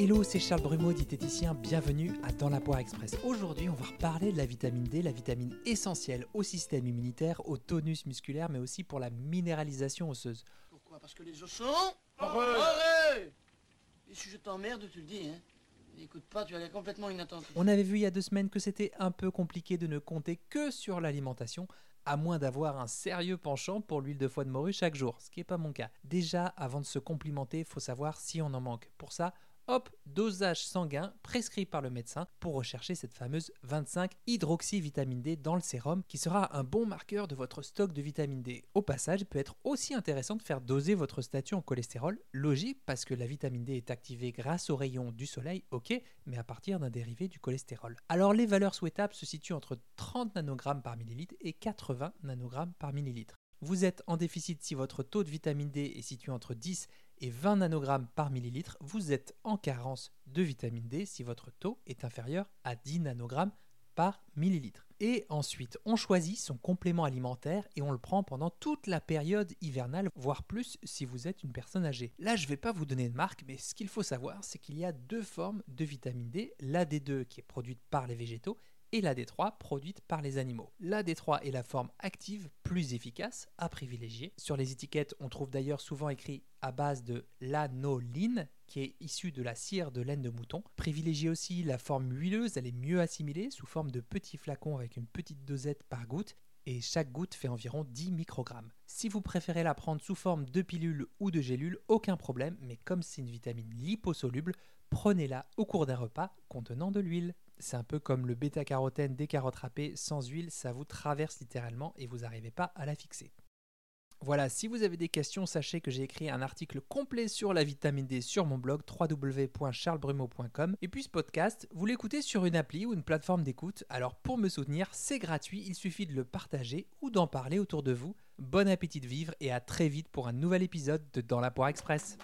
Hello, c'est Charles Brumeau, diététicien. Bienvenue à Dans la Poire Express. Aujourd'hui, on va reparler de la vitamine D, la vitamine essentielle au système immunitaire, au tonus musculaire, mais aussi pour la minéralisation osseuse. Pourquoi? Parce que les os sont... Arrête Et si je t'emmerde, tu le dis, hein Écoute pas, tu as l'air complètement inattentif. On avait vu il y a deux semaines que c'était un peu compliqué de ne compter que sur l'alimentation, à moins d'avoir un sérieux penchant pour l'huile de foie de morue chaque jour, ce qui n'est pas mon cas. Déjà, avant de se complimenter, faut savoir si on en manque. Pour ça, hop, dosage sanguin prescrit par le médecin pour rechercher cette fameuse 25 hydroxyvitamine D dans le sérum qui sera un bon marqueur de votre stock de vitamine D. Au passage, il peut être aussi intéressant de faire doser votre statut en cholestérol, logique parce que la vitamine D est activée grâce aux rayons du soleil, ok, mais à partir d'un dérivé du cholestérol. Alors les valeurs souhaitables se situent entre 30 nanogrammes par millilitre et 80 nanogrammes par millilitre. Vous êtes en déficit si votre taux de vitamine D est situé entre 10 et 20 nanogrammes par millilitre. Vous êtes en carence de vitamine D si votre taux est inférieur à 10 nanogrammes par millilitre. Et ensuite, on choisit son complément alimentaire et on le prend pendant toute la période hivernale, voire plus si vous êtes une personne âgée. Là, je ne vais pas vous donner de marque, mais ce qu'il faut savoir, c'est qu'il y a deux formes de vitamine D. La D2 qui est produite par les végétaux et la D3 produite par les animaux. La D3 est la forme active plus efficace à privilégier. Sur les étiquettes, on trouve d'ailleurs souvent écrit à base de l'anoline qui est issue de la cire de laine de mouton. Privilégiez aussi la forme huileuse, elle est mieux assimilée sous forme de petits flacons avec une petite dosette par goutte et chaque goutte fait environ 10 microgrammes. Si vous préférez la prendre sous forme de pilule ou de gélule, aucun problème, mais comme c'est une vitamine liposoluble, prenez-la au cours d'un repas contenant de l'huile. C'est un peu comme le bêta-carotène des carottes râpées, sans huile, ça vous traverse littéralement et vous n'arrivez pas à la fixer. Voilà, si vous avez des questions, sachez que j'ai écrit un article complet sur la vitamine D sur mon blog www.charlesbrumeau.com. Et puis ce podcast, vous l'écoutez sur une appli ou une plateforme d'écoute. Alors pour me soutenir, c'est gratuit, il suffit de le partager ou d'en parler autour de vous. Bon appétit de vivre et à très vite pour un nouvel épisode de Dans la Poire Express.